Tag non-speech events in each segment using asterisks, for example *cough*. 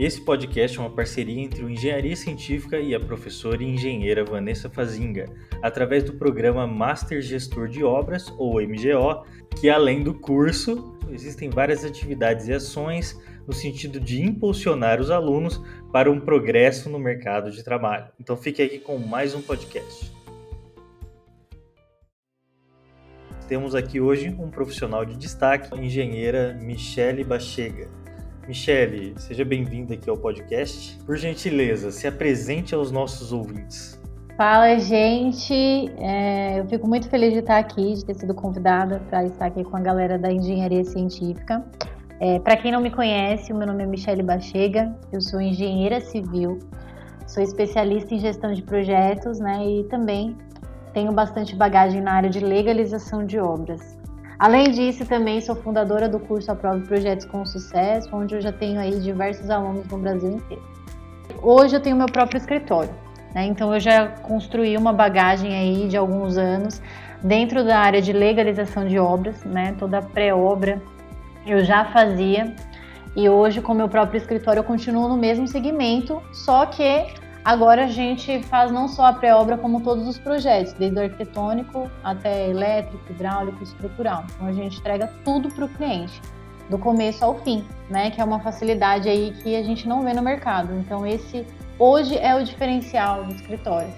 Esse podcast é uma parceria entre o Engenharia Científica e a professora e engenheira Vanessa Fazinga, através do programa Master Gestor de Obras, ou MGO, que além do curso, existem várias atividades e ações no sentido de impulsionar os alunos para um progresso no mercado de trabalho. Então fique aqui com mais um podcast. Temos aqui hoje um profissional de destaque, a engenheira Michele Bachega. Michele, seja bem-vinda aqui ao podcast. Por gentileza, se apresente aos nossos ouvintes. Fala, gente. É, eu fico muito feliz de estar aqui, de ter sido convidada para estar aqui com a galera da Engenharia Científica. É, para quem não me conhece, o meu nome é Michele Bachega, eu sou engenheira civil, sou especialista em gestão de projetos né, e também tenho bastante bagagem na área de legalização de obras. Além disso, também sou fundadora do curso Aprove Projetos com Sucesso, onde eu já tenho aí diversos alunos no Brasil inteiro. Hoje eu tenho meu próprio escritório, né? então eu já construí uma bagagem aí de alguns anos dentro da área de legalização de obras, né? toda a pré-obra eu já fazia e hoje com meu próprio escritório eu continuo no mesmo segmento, só que Agora a gente faz não só a pré-obra, como todos os projetos, desde o arquitetônico até elétrico, hidráulico, estrutural. Então a gente entrega tudo para o cliente, do começo ao fim, né? Que é uma facilidade aí que a gente não vê no mercado. Então esse hoje é o diferencial do escritório.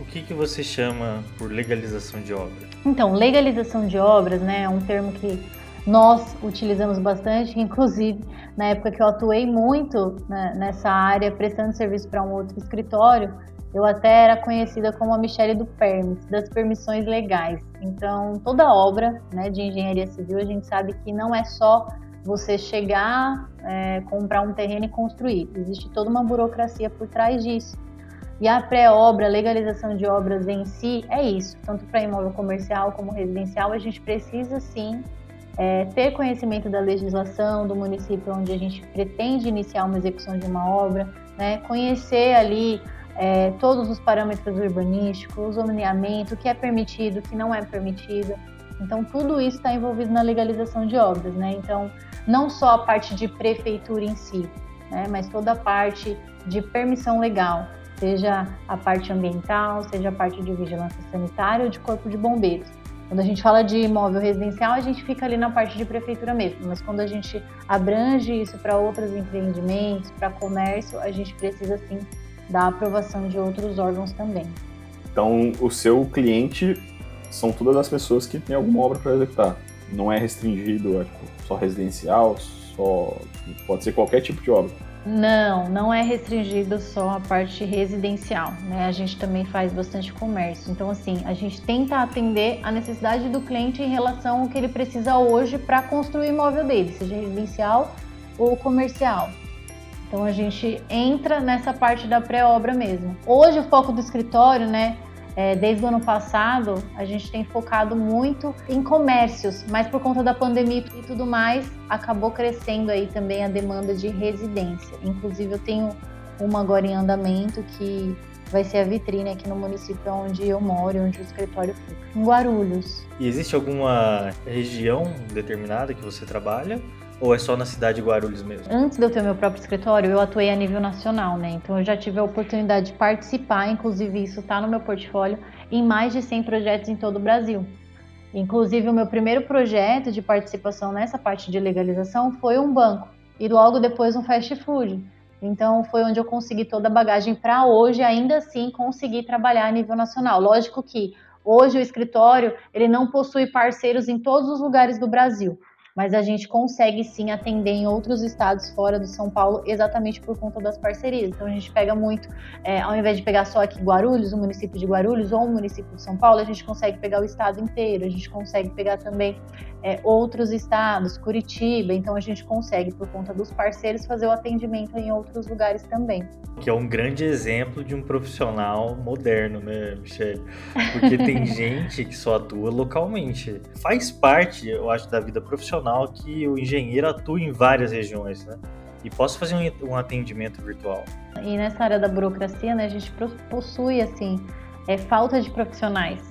O que, que você chama por legalização de obra? Então, legalização de obras, né, é um termo que nós utilizamos bastante, inclusive na época que eu atuei muito né, nessa área, prestando serviço para um outro escritório, eu até era conhecida como a Michelle do Permis, das permissões legais. Então, toda obra né, de engenharia civil, a gente sabe que não é só você chegar, é, comprar um terreno e construir. Existe toda uma burocracia por trás disso. E a pré-obra, legalização de obras em si, é isso. Tanto para imóvel comercial como residencial, a gente precisa sim é, ter conhecimento da legislação do município onde a gente pretende iniciar uma execução de uma obra, né, conhecer ali é, todos os parâmetros urbanísticos, o zoneamento, o que é permitido, o que não é permitido. Então, tudo isso está envolvido na legalização de obras, né? Então, não só a parte de prefeitura em si, né, mas toda a parte de permissão legal, seja a parte ambiental, seja a parte de vigilância sanitária ou de corpo de bombeiros. Quando a gente fala de imóvel residencial, a gente fica ali na parte de prefeitura mesmo, mas quando a gente abrange isso para outros empreendimentos, para comércio, a gente precisa sim da aprovação de outros órgãos também. Então, o seu cliente são todas as pessoas que têm alguma obra para executar. Não é restringido a só residencial, só pode ser qualquer tipo de obra. Não, não é restringido só a parte residencial, né? A gente também faz bastante comércio. Então, assim, a gente tenta atender a necessidade do cliente em relação ao que ele precisa hoje para construir o imóvel dele, seja residencial ou comercial. Então, a gente entra nessa parte da pré-obra mesmo. Hoje, o foco do escritório, né? É, desde o ano passado, a gente tem focado muito em comércios, mas por conta da pandemia e tudo mais, acabou crescendo aí também a demanda de residência. Inclusive, eu tenho uma agora em andamento que vai ser a vitrine aqui no município onde eu moro, onde o escritório fica, em Guarulhos. E existe alguma região determinada que você trabalha? Ou é só na cidade de Guarulhos mesmo? Antes de eu ter meu próprio escritório, eu atuei a nível nacional, né? Então eu já tive a oportunidade de participar, inclusive isso está no meu portfólio, em mais de 100 projetos em todo o Brasil. Inclusive o meu primeiro projeto de participação nessa parte de legalização foi um banco e logo depois um fast food. Então foi onde eu consegui toda a bagagem para hoje ainda assim conseguir trabalhar a nível nacional. Lógico que hoje o escritório ele não possui parceiros em todos os lugares do Brasil, mas a gente consegue sim atender em outros estados fora do São Paulo exatamente por conta das parcerias. Então a gente pega muito, é, ao invés de pegar só aqui Guarulhos, o município de Guarulhos ou o município de São Paulo, a gente consegue pegar o estado inteiro, a gente consegue pegar também é, outros estados, Curitiba, então a gente consegue, por conta dos parceiros, fazer o atendimento em outros lugares também. Que é um grande exemplo de um profissional moderno, né, Michelle? Porque tem *laughs* gente que só atua localmente. Faz parte, eu acho, da vida profissional que o engenheiro atua em várias regiões, né? E posso fazer um, um atendimento virtual. E nessa área da burocracia, né, a gente possui, assim, é, falta de profissionais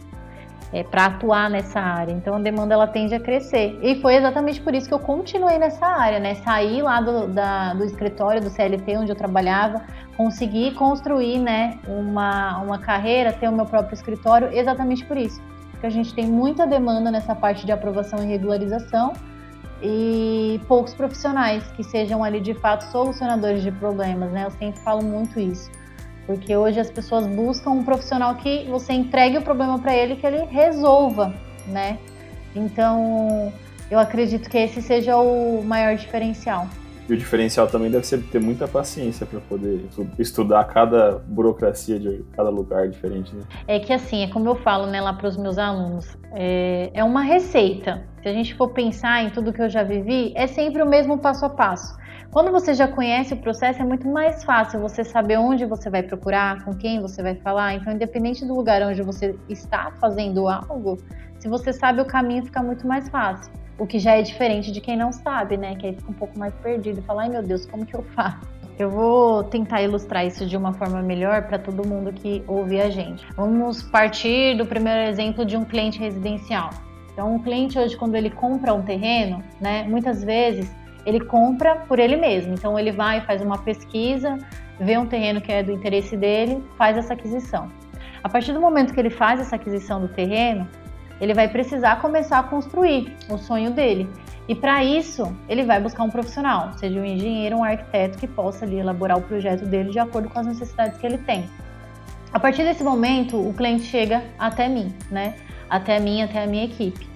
é, para atuar nessa área. Então a demanda ela tende a crescer. E foi exatamente por isso que eu continuei nessa área, né? Saí lá do, da, do escritório do CLT onde eu trabalhava, consegui construir né, uma, uma carreira, ter o meu próprio escritório, exatamente por isso. Porque a gente tem muita demanda nessa parte de aprovação e regularização e poucos profissionais que sejam ali de fato solucionadores de problemas, né? Eu sempre falo muito isso. Porque hoje as pessoas buscam um profissional que você entregue o problema para ele que ele resolva, né? Então, eu acredito que esse seja o maior diferencial. E o diferencial também deve ser ter muita paciência para poder estudar cada burocracia de cada lugar diferente, né? É que assim, é como eu falo né, lá para os meus alunos, é, é uma receita. Se a gente for pensar em tudo que eu já vivi, é sempre o mesmo passo a passo. Quando você já conhece o processo, é muito mais fácil você saber onde você vai procurar, com quem você vai falar. Então, independente do lugar onde você está fazendo algo, se você sabe o caminho, fica muito mais fácil. O que já é diferente de quem não sabe, né? Que aí fica um pouco mais perdido e fala, ai meu Deus, como que eu faço? Eu vou tentar ilustrar isso de uma forma melhor para todo mundo que ouve a gente. Vamos partir do primeiro exemplo de um cliente residencial. Então, um cliente hoje, quando ele compra um terreno, né, muitas vezes ele compra por ele mesmo. Então ele vai, faz uma pesquisa, vê um terreno que é do interesse dele, faz essa aquisição. A partir do momento que ele faz essa aquisição do terreno, ele vai precisar começar a construir o sonho dele. E para isso, ele vai buscar um profissional, seja um engenheiro, um arquiteto que possa ali elaborar o projeto dele de acordo com as necessidades que ele tem. A partir desse momento, o cliente chega até mim, né? Até mim, até a minha equipe.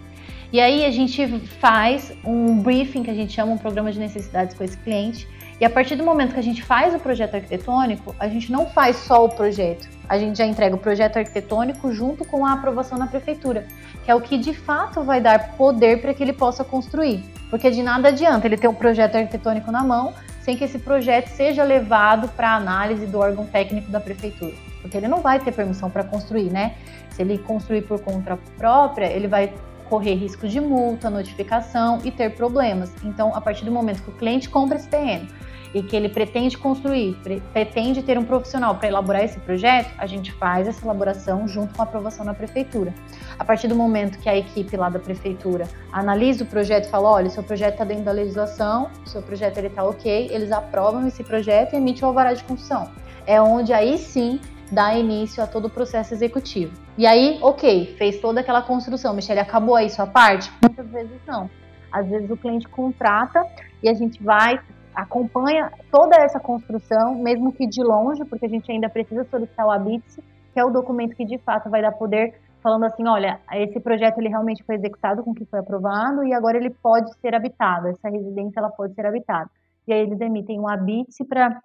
E aí a gente faz um briefing, que a gente chama um programa de necessidades com esse cliente. E a partir do momento que a gente faz o projeto arquitetônico, a gente não faz só o projeto. A gente já entrega o projeto arquitetônico junto com a aprovação na prefeitura, que é o que de fato vai dar poder para que ele possa construir. Porque de nada adianta ele ter um projeto arquitetônico na mão sem que esse projeto seja levado para análise do órgão técnico da prefeitura. Porque ele não vai ter permissão para construir, né? Se ele construir por conta própria, ele vai correr risco de multa, notificação e ter problemas. Então, a partir do momento que o cliente compra esse terreno e que ele pretende construir, pre pretende ter um profissional para elaborar esse projeto, a gente faz essa elaboração junto com a aprovação na prefeitura. A partir do momento que a equipe lá da prefeitura analisa o projeto e fala, olha, seu projeto está dentro da legislação, seu projeto está ok, eles aprovam esse projeto e emitem o alvará de construção. É onde aí sim dá início a todo o processo executivo. E aí, ok, fez toda aquela construção, Michelle, acabou aí sua parte? Muitas vezes não. Às vezes o cliente contrata e a gente vai, acompanha toda essa construção, mesmo que de longe, porque a gente ainda precisa solicitar o ABITS, que é o documento que de fato vai dar poder falando assim, olha, esse projeto ele realmente foi executado com o que foi aprovado e agora ele pode ser habitado, essa residência ela pode ser habitada. E aí eles emitem um ABITS para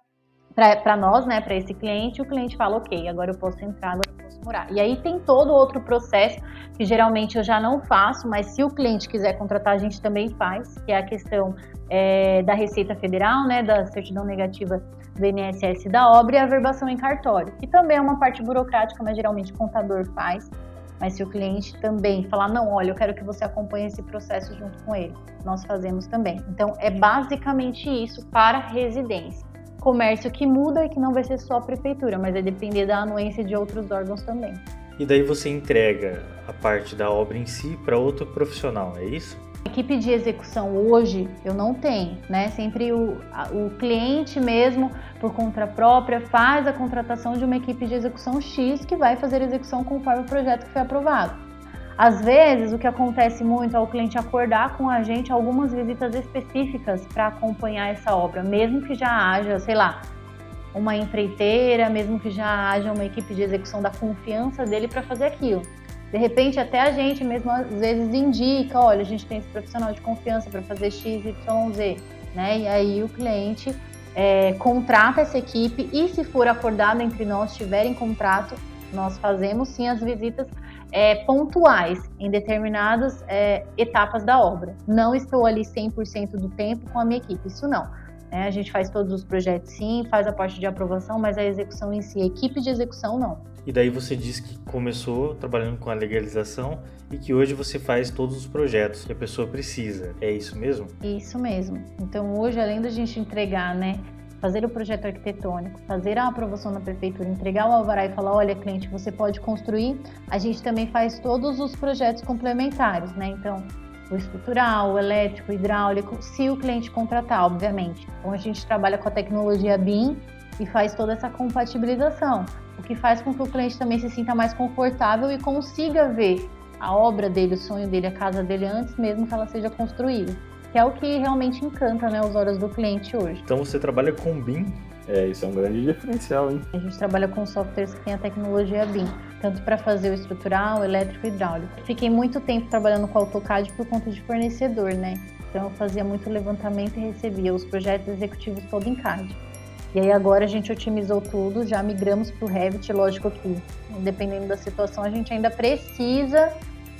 para nós, né, para esse cliente, o cliente fala, ok, agora eu posso entrar, agora eu posso morar. E aí tem todo outro processo que geralmente eu já não faço, mas se o cliente quiser contratar, a gente também faz, que é a questão é, da Receita Federal, né, da certidão negativa do INSS da obra e a verbação em cartório, que também é uma parte burocrática, mas geralmente o contador faz. Mas se o cliente também falar, não, olha, eu quero que você acompanhe esse processo junto com ele, nós fazemos também. Então, é basicamente isso para residência comércio que muda e que não vai ser só a prefeitura, mas vai depender da anuência de outros órgãos também. E daí você entrega a parte da obra em si para outro profissional, é isso? Equipe de execução hoje eu não tenho, né? Sempre o, o cliente mesmo, por conta própria, faz a contratação de uma equipe de execução X que vai fazer a execução conforme o projeto que foi aprovado. Às vezes, o que acontece muito é o cliente acordar com a gente algumas visitas específicas para acompanhar essa obra, mesmo que já haja, sei lá, uma empreiteira, mesmo que já haja uma equipe de execução da confiança dele para fazer aquilo. De repente, até a gente mesmo às vezes indica, olha, a gente tem esse profissional de confiança para fazer X, Y, Z, né? E aí o cliente é, contrata essa equipe e se for acordado entre nós, tiverem contrato, nós fazemos sim as visitas é, pontuais em determinadas é, etapas da obra. Não estou ali 100% do tempo com a minha equipe, isso não. É, a gente faz todos os projetos sim, faz a parte de aprovação, mas a execução em si, a equipe de execução não. E daí você diz que começou trabalhando com a legalização e que hoje você faz todos os projetos que a pessoa precisa. É isso mesmo? Isso mesmo. Então hoje, além da gente entregar, né, fazer o projeto arquitetônico, fazer a aprovação na prefeitura, entregar o alvará e falar, olha, cliente, você pode construir, a gente também faz todos os projetos complementares, né? Então, o estrutural, o elétrico, o hidráulico, se o cliente contratar, obviamente. Então, a gente trabalha com a tecnologia BIM e faz toda essa compatibilização, o que faz com que o cliente também se sinta mais confortável e consiga ver a obra dele, o sonho dele, a casa dele antes mesmo que ela seja construída que é o que realmente encanta né, os olhos do cliente hoje. Então você trabalha com BIM? É, isso é um grande *laughs* diferencial, hein? A gente trabalha com softwares que têm a tecnologia BIM, tanto para fazer o estrutural, elétrico e hidráulico. Fiquei muito tempo trabalhando com AutoCAD por conta de fornecedor, né? Então eu fazia muito levantamento e recebia os projetos executivos todo em CAD. E aí agora a gente otimizou tudo, já migramos para o Revit, lógico que dependendo da situação a gente ainda precisa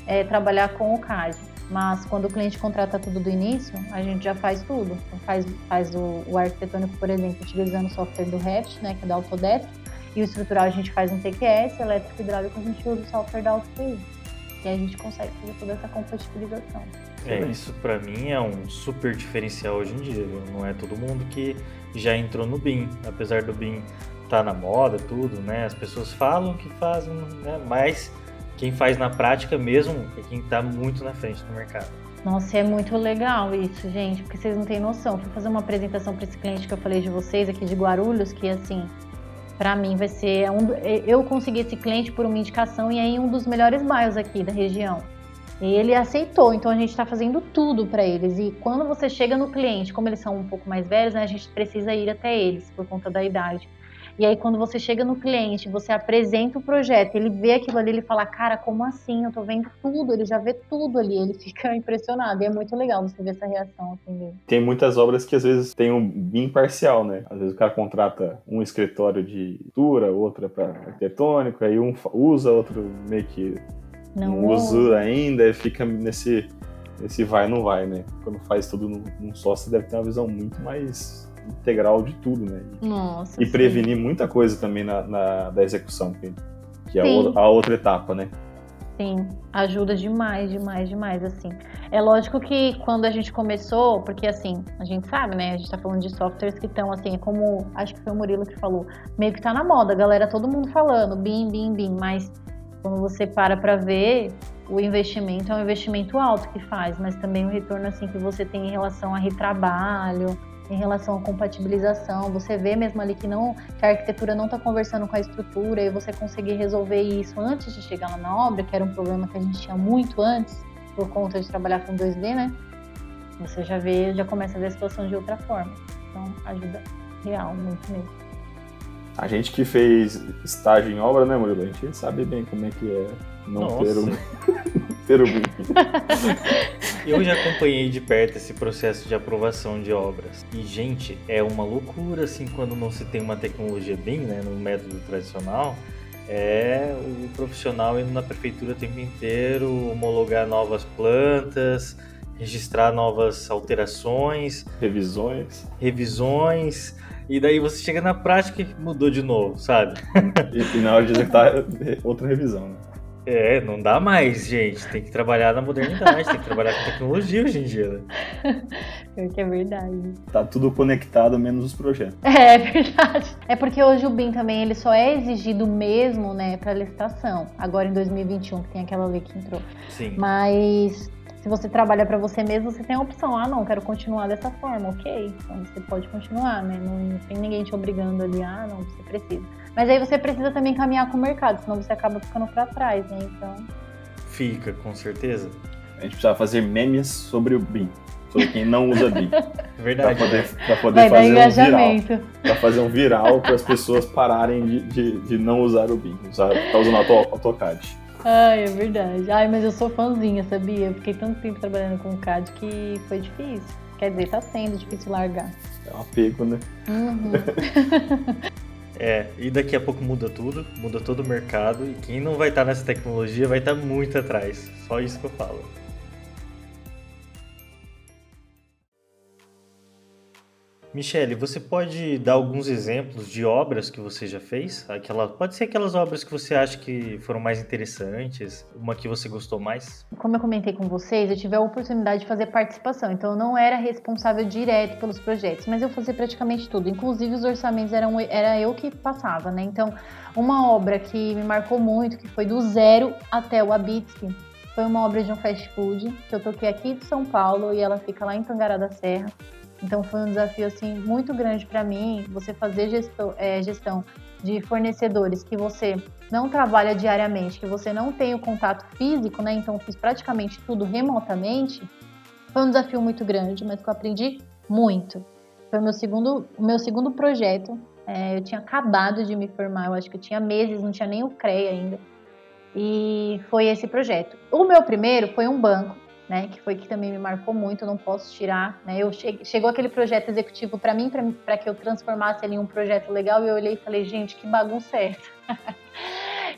é, trabalhar com o CAD. Mas quando o cliente contrata tudo do início, a gente já faz tudo. Faz, faz o, o arquitetônico, por exemplo, utilizando o software do Revit, né, que é da Autodesk, e o estrutural a gente faz um TQS, elétrico e hidráulico a gente usa o software da AutoTI. E a gente consegue fazer toda essa compatibilização. É, isso para mim é um super diferencial hoje em dia, viu? Não é todo mundo que já entrou no BIM, apesar do BIM estar tá na moda, tudo, né? As pessoas falam que fazem, né? Mas quem faz na prática mesmo é quem está muito na frente do mercado. Nossa, é muito legal isso, gente, porque vocês não têm noção. Fui fazer uma apresentação para esse cliente que eu falei de vocês aqui de Guarulhos, que assim, para mim vai ser um, eu consegui esse cliente por uma indicação e em um dos melhores bairros aqui da região. E ele aceitou, então a gente está fazendo tudo para eles. E quando você chega no cliente, como eles são um pouco mais velhos, né, a gente precisa ir até eles por conta da idade. E aí, quando você chega no cliente, você apresenta o projeto, ele vê aquilo ali, ele fala, cara, como assim? Eu tô vendo tudo, ele já vê tudo ali, ele *laughs* fica impressionado. E é muito legal você ver essa reação assim. Tem muitas obras que às vezes tem um bem parcial, né? Às vezes o cara contrata um escritório de pintura, outra para arquitetônico, aí um usa, outro meio que não, não usa ainda, e fica nesse, nesse vai não vai, né? Quando faz tudo num, num só, você deve ter uma visão muito mais integral de tudo, né? E, Nossa, e prevenir muita coisa também na, na da execução, que, que é a, a outra etapa, né? Sim, ajuda demais, demais, demais, assim. É lógico que quando a gente começou, porque assim, a gente sabe, né? A gente tá falando de softwares que estão, assim, é como, acho que foi o Murilo que falou, meio que tá na moda, galera, todo mundo falando, BIM, BIM, BIM, mas quando você para para ver, o investimento é um investimento alto que faz, mas também o retorno, assim, que você tem em relação a retrabalho, em relação à compatibilização. Você vê mesmo ali que não que a arquitetura não está conversando com a estrutura e você conseguir resolver isso antes de chegar lá na obra, que era um problema que a gente tinha muito antes por conta de trabalhar com 2D, né? Você já vê, já começa a ver a situação de outra forma. Então ajuda real muito mesmo. A gente que fez estágio em obra, né, Murilo? A gente sabe bem como é que é não Nossa. ter um, *laughs* um *laughs* Eu já acompanhei de perto esse processo de aprovação de obras. E, gente, é uma loucura, assim, quando não se tem uma tecnologia bem, né, no método tradicional. É o profissional indo na prefeitura o tempo inteiro, homologar novas plantas, registrar novas alterações, revisões. Revisões. E daí você chega na prática e mudou de novo, sabe? E, e na hora de executar, outra revisão, né? É, não dá mais, gente. Tem que trabalhar na modernidade, tem que trabalhar com tecnologia hoje em dia. Né? Pior *laughs* que é verdade. Tá tudo conectado, menos os projetos. *laughs* É, é verdade. É porque hoje o BIM também ele só é exigido mesmo, né, para licitação. Agora em 2021, que tem aquela lei que entrou. Sim. Mas se você trabalha para você mesmo, você tem a opção. Ah, não, quero continuar dessa forma, ok. Então você pode continuar, né? Não, não tem ninguém te obrigando ali, ah, não, você precisa. Mas aí você precisa também caminhar com o mercado, senão você acaba ficando para trás, né? Então. Fica, com certeza. A gente precisa fazer memes sobre o BIM. Sobre quem não usa BIM. *laughs* Verdade. Pra poder, pra poder fazer um viral. Pra fazer um viral para as pessoas pararem de, de, de, não usar o BIM. Usar, tá usando o AutoCAD. Ai, é verdade. Ai, mas eu sou fãzinha, sabia? Eu fiquei tanto tempo trabalhando com CAD que foi difícil. Quer dizer, tá sendo difícil largar. É um apego, né? Uhum. *laughs* é, e daqui a pouco muda tudo, muda todo o mercado, e quem não vai estar nessa tecnologia vai estar muito atrás. Só isso que eu falo. Michele, você pode dar alguns exemplos de obras que você já fez? Aquela, pode ser aquelas obras que você acha que foram mais interessantes, uma que você gostou mais? Como eu comentei com vocês, eu tive a oportunidade de fazer participação, então eu não era responsável direto pelos projetos, mas eu fazia praticamente tudo, inclusive os orçamentos eram era eu que passava, né? Então, uma obra que me marcou muito, que foi do zero até o Abitsky, foi uma obra de um fast food que eu toquei aqui de São Paulo e ela fica lá em Tangará da Serra. Então foi um desafio assim muito grande para mim você fazer gestão, é, gestão de fornecedores que você não trabalha diariamente, que você não tem o contato físico, né? Então fiz praticamente tudo remotamente. Foi um desafio muito grande, mas que eu aprendi muito. Foi o meu segundo, o meu segundo projeto. É, eu tinha acabado de me formar, eu acho que eu tinha meses, não tinha nem o CREA ainda. E foi esse projeto. O meu primeiro foi um banco né, que foi que também me marcou muito, não posso tirar, né, eu che chegou aquele projeto executivo para mim, para que eu transformasse ele em um projeto legal, e eu olhei e falei, gente, que bagunça é essa? *laughs*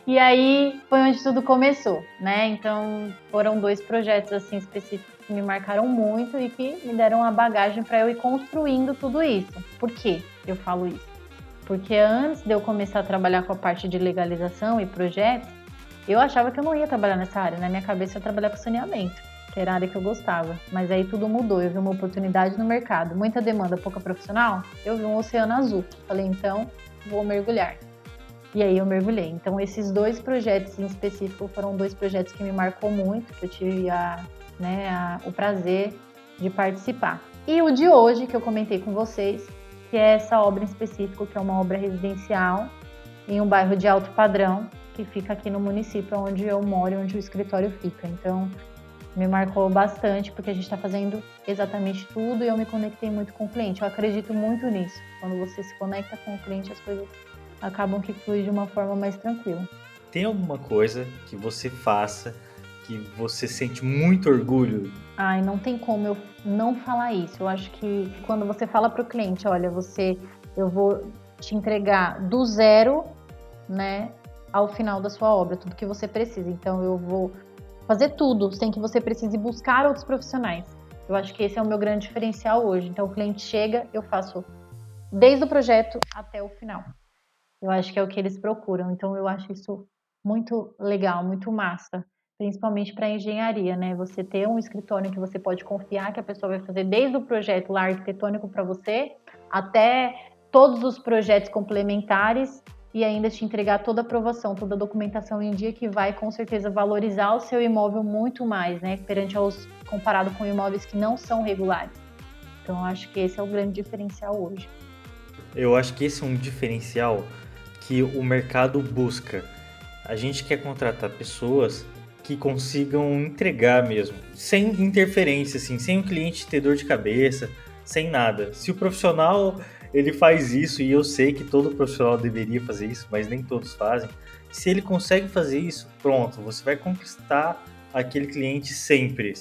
e aí foi onde tudo começou, né, então foram dois projetos, assim, específicos que me marcaram muito e que me deram a bagagem para eu ir construindo tudo isso. Por que eu falo isso? Porque antes de eu começar a trabalhar com a parte de legalização e projetos, eu achava que eu não ia trabalhar nessa área, na minha cabeça eu ia trabalhar com saneamento que era a área que eu gostava. Mas aí tudo mudou, eu vi uma oportunidade no mercado, muita demanda, pouca profissional, eu vi um oceano azul. Falei, então, vou mergulhar. E aí eu mergulhei. Então esses dois projetos em específico foram dois projetos que me marcou muito, que eu tive a, né, a, o prazer de participar. E o de hoje, que eu comentei com vocês, que é essa obra em específico, que é uma obra residencial em um bairro de alto padrão, que fica aqui no município onde eu moro, onde o escritório fica. Então, me marcou bastante porque a gente está fazendo exatamente tudo e eu me conectei muito com o cliente. Eu acredito muito nisso. Quando você se conecta com o cliente, as coisas acabam que fluem de uma forma mais tranquila. Tem alguma coisa que você faça que você sente muito orgulho? Ai, não tem como eu não falar isso. Eu acho que quando você fala para o cliente, olha, você, eu vou te entregar do zero, né, ao final da sua obra, tudo que você precisa. Então eu vou fazer tudo sem que você precise buscar outros profissionais. Eu acho que esse é o meu grande diferencial hoje. Então, o cliente chega, eu faço desde o projeto até o final. Eu acho que é o que eles procuram. Então, eu acho isso muito legal, muito massa, principalmente para engenharia, né? Você ter um escritório que você pode confiar que a pessoa vai fazer desde o projeto lá arquitetônico para você até todos os projetos complementares e ainda te entregar toda a aprovação, toda a documentação em dia que vai com certeza valorizar o seu imóvel muito mais, né, perante aos comparado com imóveis que não são regulares. Então acho que esse é o grande diferencial hoje. Eu acho que esse é um diferencial que o mercado busca. A gente quer contratar pessoas que consigam entregar mesmo, sem interferência, assim, sem o cliente ter dor de cabeça, sem nada. Se o profissional ele faz isso e eu sei que todo profissional deveria fazer isso, mas nem todos fazem. Se ele consegue fazer isso, pronto, você vai conquistar aquele cliente sempre.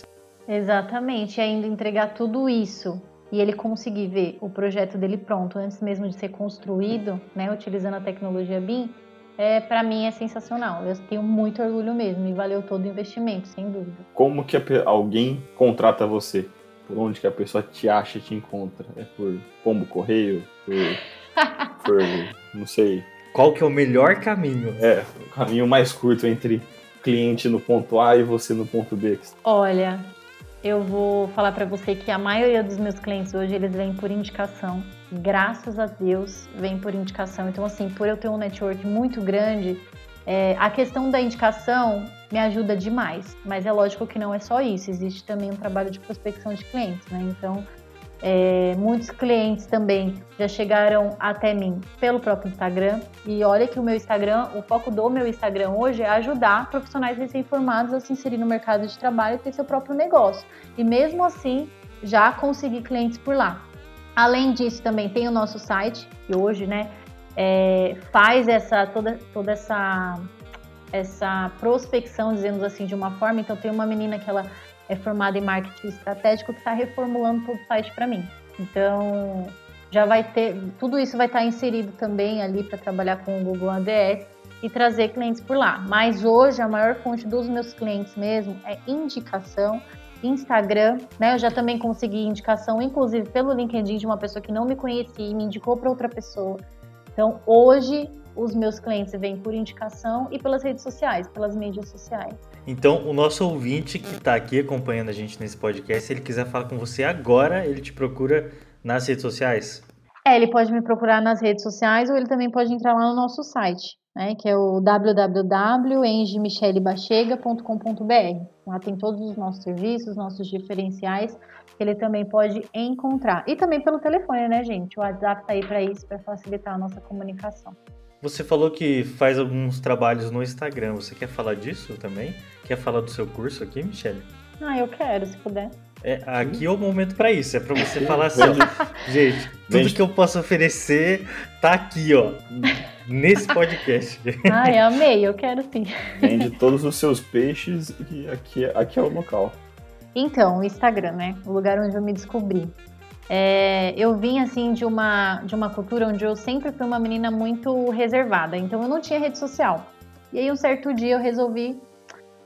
Exatamente, e ainda entregar tudo isso e ele conseguir ver o projeto dele pronto antes mesmo de ser construído, né, utilizando a tecnologia BIM, é, para mim é sensacional. Eu tenho muito orgulho mesmo e valeu todo o investimento, sem dúvida. Como que alguém contrata você? Por onde que a pessoa te acha e te encontra? É por pombo correio? Por, *laughs* por não sei. Qual que é o melhor caminho? É, o caminho mais curto entre cliente no ponto A e você no ponto B. Olha, eu vou falar para você que a maioria dos meus clientes hoje eles vêm por indicação. Graças a Deus, vem por indicação. Então assim, por eu ter um network muito grande, é, a questão da indicação me ajuda demais, mas é lógico que não é só isso, existe também um trabalho de prospecção de clientes, né? Então, é, muitos clientes também já chegaram até mim pelo próprio Instagram. E olha que o meu Instagram, o foco do meu Instagram hoje é ajudar profissionais recém-formados a se inserir no mercado de trabalho e ter seu próprio negócio. E mesmo assim, já consegui clientes por lá. Além disso, também tem o nosso site, que hoje, né, é, faz essa toda, toda essa essa prospecção, dizemos assim, de uma forma. Então, tem uma menina que ela é formada em marketing estratégico que está reformulando todo o site para mim. Então, já vai ter, tudo isso vai estar tá inserido também ali para trabalhar com o Google ADS e trazer clientes por lá. Mas hoje a maior fonte dos meus clientes mesmo é indicação Instagram, né? Eu já também consegui indicação, inclusive pelo LinkedIn, de uma pessoa que não me conhecia e me indicou para outra pessoa. Então, hoje, os meus clientes vêm por indicação e pelas redes sociais, pelas mídias sociais. Então, o nosso ouvinte que está aqui acompanhando a gente nesse podcast, se ele quiser falar com você agora, ele te procura nas redes sociais? É, ele pode me procurar nas redes sociais ou ele também pode entrar lá no nosso site, né, que é o www.engemichelebachega.com.br. Lá tem todos os nossos serviços, nossos diferenciais, que ele também pode encontrar. E também pelo telefone, né, gente? O WhatsApp tá aí para isso, para facilitar a nossa comunicação. Você falou que faz alguns trabalhos no Instagram. Você quer falar disso também? Quer falar do seu curso aqui, Michelle? Ah, eu quero, se puder. É, aqui é o momento para isso, é para você falar *laughs* assim, gente, tudo que eu posso oferecer tá aqui, ó, nesse podcast. *laughs* Ai, amei, eu quero sim. Vende todos os seus peixes e aqui, aqui é o local. Então, o Instagram, né? O lugar onde eu me descobri. É, eu vim assim de uma de uma cultura onde eu sempre fui uma menina muito reservada, então eu não tinha rede social. E aí um certo dia eu resolvi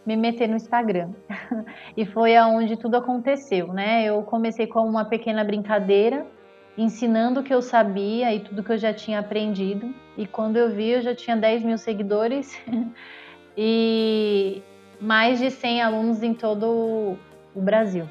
me meter no Instagram. *laughs* e foi aonde tudo aconteceu, né? Eu comecei com uma pequena brincadeira, ensinando o que eu sabia e tudo que eu já tinha aprendido. E quando eu vi, eu já tinha 10 mil seguidores *laughs* e mais de 100 alunos em todo o Brasil.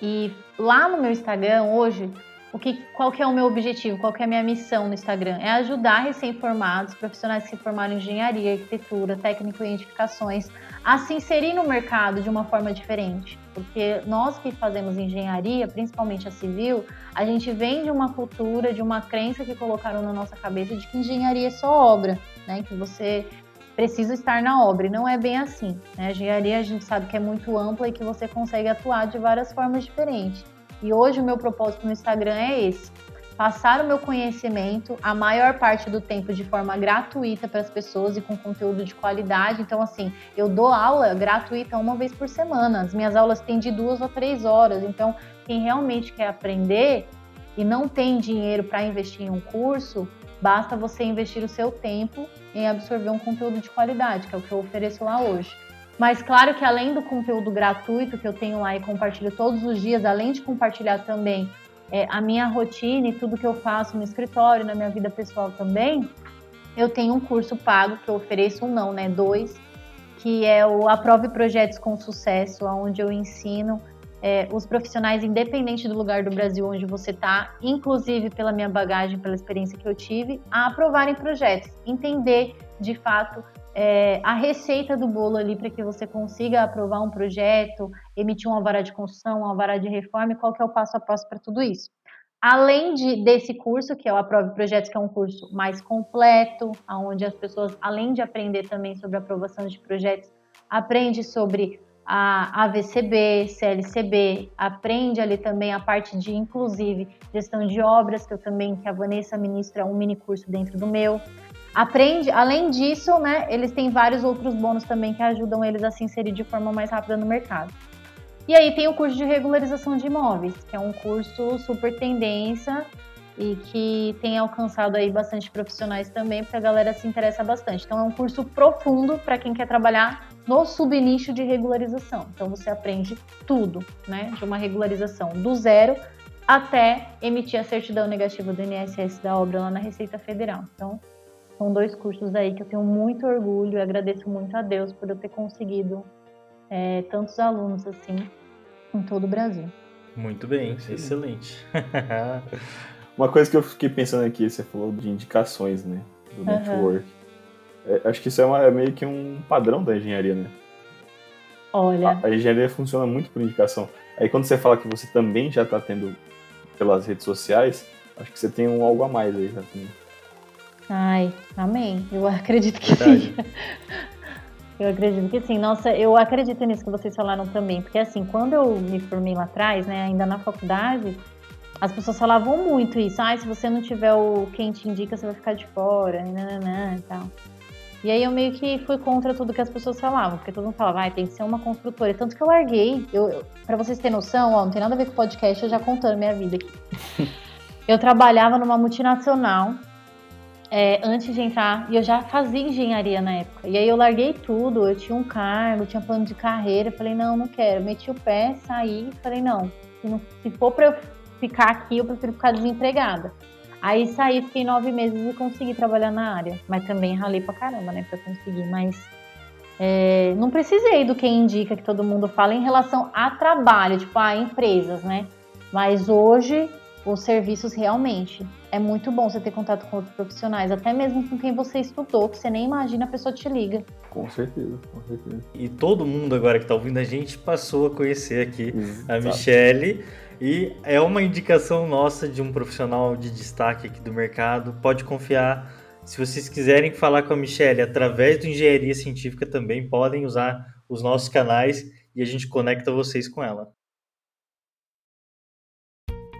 E lá no meu Instagram hoje, o que, qual que é o meu objetivo, qual que é a minha missão no Instagram? É ajudar recém-formados, profissionais que se formaram em engenharia, arquitetura, técnico e edificações, a se inserir no mercado de uma forma diferente. Porque nós que fazemos engenharia, principalmente a civil, a gente vem de uma cultura, de uma crença que colocaram na nossa cabeça de que engenharia é só obra, né? Que você precisa estar na obra. E não é bem assim. Né? A engenharia a gente sabe que é muito ampla e que você consegue atuar de várias formas diferentes. E hoje o meu propósito no Instagram é esse: passar o meu conhecimento a maior parte do tempo de forma gratuita para as pessoas e com conteúdo de qualidade. Então, assim, eu dou aula gratuita uma vez por semana. As minhas aulas têm de duas ou três horas. Então, quem realmente quer aprender e não tem dinheiro para investir em um curso, basta você investir o seu tempo em absorver um conteúdo de qualidade, que é o que eu ofereço lá hoje. Mas claro que além do conteúdo gratuito que eu tenho lá e compartilho todos os dias, além de compartilhar também é, a minha rotina e tudo que eu faço no escritório, na minha vida pessoal também, eu tenho um curso pago que eu ofereço um não, né? Dois, que é o Aprove Projetos com Sucesso, onde eu ensino é, os profissionais, independente do lugar do Brasil onde você está, inclusive pela minha bagagem, pela experiência que eu tive, a aprovarem projetos, entender de fato é, a receita do bolo ali para que você consiga aprovar um projeto, emitir uma vara de construção, uma vara de reforma, e qual que é o passo a passo para tudo isso. Além de, desse curso, que é o Aprove Projetos, que é um curso mais completo, onde as pessoas, além de aprender também sobre aprovação de projetos, aprende sobre a AVCB, CLCB, aprende ali também a parte de, inclusive, gestão de obras, que eu também, que a Vanessa ministra um mini curso dentro do meu. Aprende, além disso, né, eles têm vários outros bônus também que ajudam eles a se inserir de forma mais rápida no mercado. E aí tem o curso de regularização de imóveis, que é um curso super tendência e que tem alcançado aí bastante profissionais também, porque a galera se interessa bastante. Então é um curso profundo para quem quer trabalhar no subnicho de regularização. Então você aprende tudo, né, de uma regularização do zero até emitir a certidão negativa do INSS da obra lá na Receita Federal. Então são dois cursos aí que eu tenho muito orgulho e agradeço muito a Deus por eu ter conseguido é, tantos alunos assim em todo o Brasil. Muito bem, excelente. Uma coisa que eu fiquei pensando aqui, você falou de indicações, né? Do uhum. network. É, acho que isso é, uma, é, meio que um padrão da engenharia, né? Olha. A, a, engenharia funciona muito por indicação. Aí quando você fala que você também já está tendo pelas redes sociais, acho que você tem um algo a mais aí já também. Ai, amém. Eu acredito que Verdade. sim. *laughs* Eu acredito que sim. Nossa, eu acredito nisso que vocês falaram também. Porque assim, quando eu me formei lá atrás, né, ainda na faculdade, as pessoas falavam muito isso. Ah, se você não tiver o quem te indica, você vai ficar de fora, e, nananã, e tal. E aí eu meio que fui contra tudo que as pessoas falavam, porque todo mundo falava, ah, tem que ser uma construtora. Tanto que eu larguei, eu, para vocês terem noção, ó, não tem nada a ver com o podcast, eu já contando minha vida aqui. *laughs* eu trabalhava numa multinacional é, antes de entrar, e eu já fazia engenharia na época. E aí eu larguei tudo, eu tinha um cargo, tinha plano de carreira, falei, não, não quero. Meti o pé, saí, falei, não, se, não, se for para eu ficar aqui, eu prefiro ficar desempregada. Aí saí, fiquei nove meses e consegui trabalhar na área. Mas também ralei pra caramba, né, pra conseguir. Mas é, não precisei do que indica que todo mundo fala em relação a trabalho, tipo, a empresas, né? Mas hoje, os serviços realmente é muito bom você ter contato com outros profissionais, até mesmo com quem você estudou, que você nem imagina, a pessoa te liga. Com certeza, com certeza. E todo mundo agora que está ouvindo a gente passou a conhecer aqui a Michelle. E é uma indicação nossa de um profissional de destaque aqui do mercado. Pode confiar. Se vocês quiserem falar com a Michelle através do Engenharia Científica também, podem usar os nossos canais e a gente conecta vocês com ela.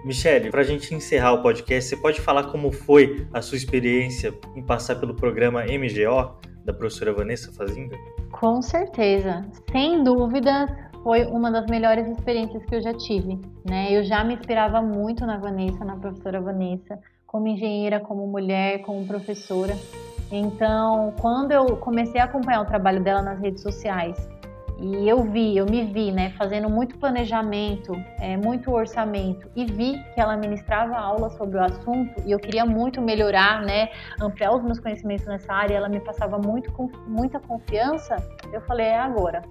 Michele, para a gente encerrar o podcast, você pode falar como foi a sua experiência em passar pelo programa MGO da professora Vanessa Fazinga? Com certeza, sem dúvida, foi uma das melhores experiências que eu já tive. Né? Eu já me inspirava muito na Vanessa, na professora Vanessa, como engenheira, como mulher, como professora. Então, quando eu comecei a acompanhar o trabalho dela nas redes sociais e eu vi, eu me vi, né, fazendo muito planejamento, é, muito orçamento, e vi que ela ministrava aula sobre o assunto e eu queria muito melhorar, né, ampliar os meus conhecimentos nessa área. Ela me passava muito, muita confiança. Eu falei, é agora.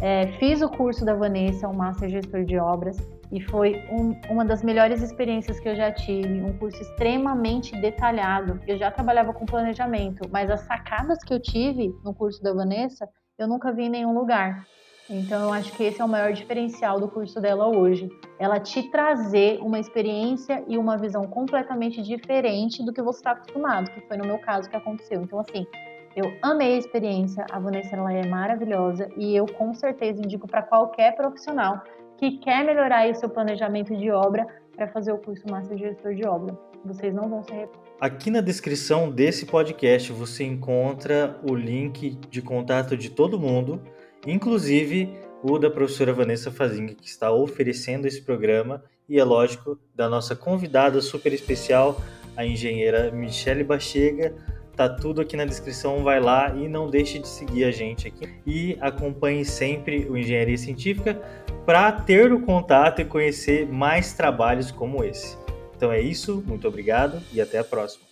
É, fiz o curso da Vanessa, o Master Gestor de Obras, e foi um, uma das melhores experiências que eu já tive. Um curso extremamente detalhado. Eu já trabalhava com planejamento, mas as sacadas que eu tive no curso da Vanessa eu nunca vi em nenhum lugar. Então, eu acho que esse é o maior diferencial do curso dela hoje. Ela te trazer uma experiência e uma visão completamente diferente do que você está acostumado, que foi no meu caso que aconteceu. Então, assim, eu amei a experiência, a Vanessa ela é maravilhosa e eu com certeza indico para qualquer profissional que quer melhorar o seu planejamento de obra para fazer o curso Master Gestor de Obra. Vocês não vão se arrepender. Aqui na descrição desse podcast você encontra o link de contato de todo mundo, inclusive o da professora Vanessa Fazinga, que está oferecendo esse programa, e é lógico, da nossa convidada super especial, a engenheira Michele Bachega. Tá tudo aqui na descrição, vai lá e não deixe de seguir a gente aqui. E acompanhe sempre o Engenharia Científica para ter o contato e conhecer mais trabalhos como esse. Então é isso, muito obrigado e até a próxima.